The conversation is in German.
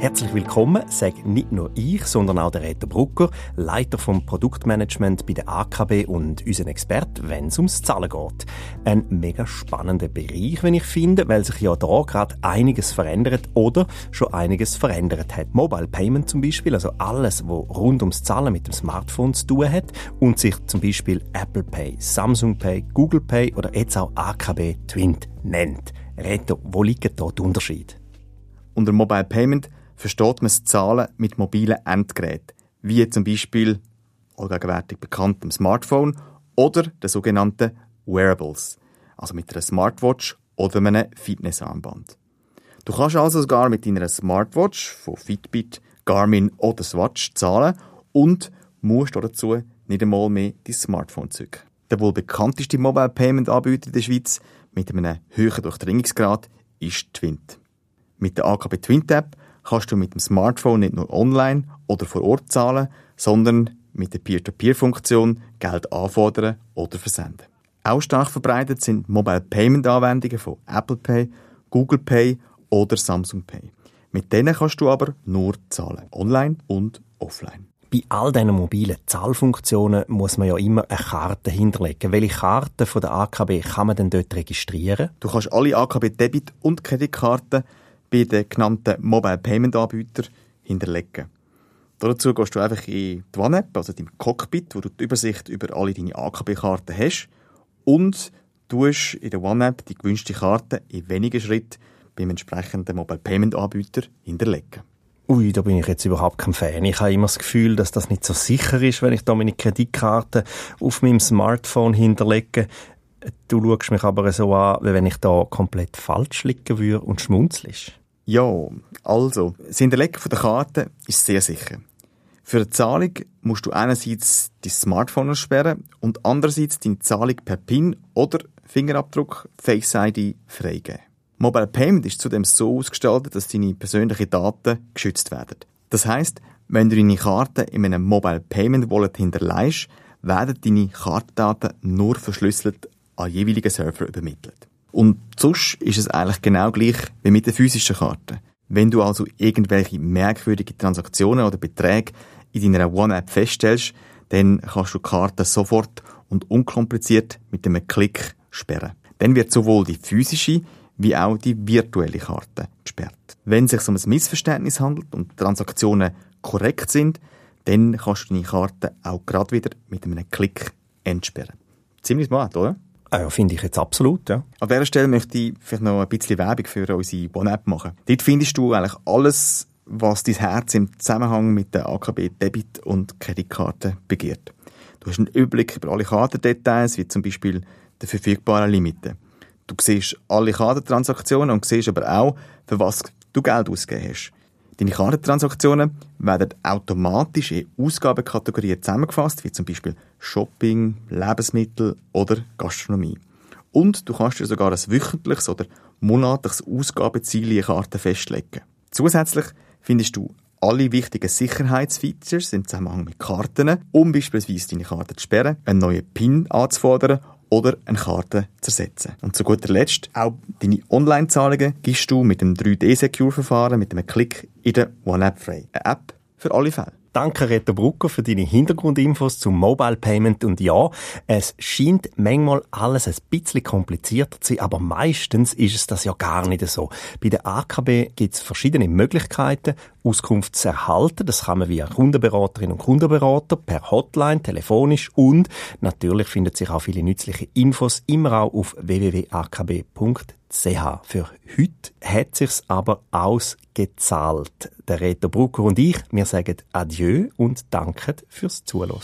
Herzlich willkommen, sage nicht nur ich, sondern auch der Reto Brucker, Leiter vom Produktmanagement bei der AKB und unser Experte, wenn es ums Zahlen geht. Ein mega spannender Bereich, wenn ich finde, weil sich ja da gerade einiges verändert oder schon einiges verändert hat. Mobile Payment zum Beispiel, also alles, wo rund ums Zahlen mit dem Smartphone zu tun hat und sich zum Beispiel Apple Pay, Samsung Pay, Google Pay oder jetzt auch AKB Twint nennt. Reto, wo liegt da der Unterschied? Unter Mobile Payment versteht man das Zahlen mit mobilen Endgeräten, wie zum Beispiel allgegenwärtig bekanntem Smartphone oder den sogenannten Wearables, also mit einer Smartwatch oder einem Fitnessarmband. Du kannst also sogar mit deiner Smartwatch von Fitbit, Garmin oder Swatch zahlen und musst dazu nicht einmal mehr dein Smartphone zücken. Der wohl bekannteste Mobile Payment Anbieter in der Schweiz mit einem höheren Durchdringungsgrad ist Twint. Mit der AKB Twint App kannst du mit dem Smartphone nicht nur online oder vor Ort zahlen, sondern mit der Peer-to-Peer-Funktion Geld anfordern oder versenden. Auch stark verbreitet sind Mobile Payment Anwendungen von Apple Pay, Google Pay oder Samsung Pay. Mit denen kannst du aber nur zahlen, online und offline. Bei all diesen mobilen Zahlfunktionen muss man ja immer eine Karte hinterlegen. Welche Karte von der AKB kann man denn dort registrieren? Du kannst alle AKB Debit- und Kreditkarten bei den genannten Mobile Payment Anbietern hinterlegen. Dazu gehst du einfach in die One-App, also dein Cockpit, wo du die Übersicht über alle deine AKB-Karten hast und tust in der One-App die gewünschte Karte in wenigen Schritten beim entsprechenden Mobile Payment Anbieter hinterlegen. Ui, da bin ich jetzt überhaupt kein Fan. Ich habe immer das Gefühl, dass das nicht so sicher ist, wenn ich da meine Kreditkarte auf meinem Smartphone hinterlege. Du schaust mich aber so an, wie wenn ich da komplett falsch liegen würde und schmunzelst. Ja, also, das Hinterlegen der Karte ist sehr sicher. Für eine Zahlung musst du einerseits dein Smartphone sperren und andererseits deine Zahlung per PIN oder Fingerabdruck Face ID freigeben. Mobile Payment ist zudem so ausgestaltet, dass deine persönlichen Daten geschützt werden. Das heißt, wenn du deine Karte in einem Mobile Payment Wallet hinterleihst, werden deine Kartendaten nur verschlüsselt an jeweiligen Server übermittelt. Und sonst ist es eigentlich genau gleich wie mit der physischen Karte. Wenn du also irgendwelche merkwürdige Transaktionen oder Beträge in deiner One-App feststellst, dann kannst du die Karte sofort und unkompliziert mit einem Klick sperren. Dann wird sowohl die physische wie auch die virtuelle Karte gesperrt. Wenn es sich um ein Missverständnis handelt und Transaktionen korrekt sind, dann kannst du deine Karte auch gerade wieder mit einem Klick entsperren. Ziemlich smart, oder? Ah ja, finde ich jetzt absolut, ja. An dieser Stelle möchte ich vielleicht noch ein bisschen Werbung für unsere One-App machen. Dort findest du eigentlich alles, was dein Herz im Zusammenhang mit der AKB Debit- und Kreditkarte begehrt. Du hast einen Überblick über alle Kartendetails, wie zum Beispiel die verfügbaren Limiten. Du siehst alle Kartentransaktionen und siehst aber auch, für was du Geld ausgegeben hast. Deine Kartentransaktionen werden automatisch in Ausgabenkategorien zusammengefasst, wie zum Beispiel Shopping, Lebensmittel oder Gastronomie. Und du kannst dir sogar ein wöchentliches oder monatliches Ausgabeziel in Karten festlegen. Zusätzlich findest du alle wichtigen Sicherheitsfeatures im Zusammenhang mit Karten, um beispielsweise deine Karte zu sperren, einen neuen PIN anzufordern oder eine Karte zu ersetzen. Und zu guter Letzt, auch deine Online-Zahlungen gibst du mit dem 3D-Secure-Verfahren mit einem Klick in der One-App. Eine App für alle Fälle. Danke, Reto Brucker, für deine Hintergrundinfos zum Mobile Payment. Und ja, es scheint manchmal alles ein bisschen komplizierter zu sein, aber meistens ist es das ja gar nicht so. Bei der AKB gibt es verschiedene Möglichkeiten, Auskunft zu erhalten. Das kann man via Kundenberaterinnen und Kundenberater, per Hotline, telefonisch und natürlich findet sich auch viele nützliche Infos immer auch auf www.akb.ch. Für heute hat sich's aber ausgezahlt. Der Reto Brucker und ich, wir sagen Adieu und danken fürs Zuhören.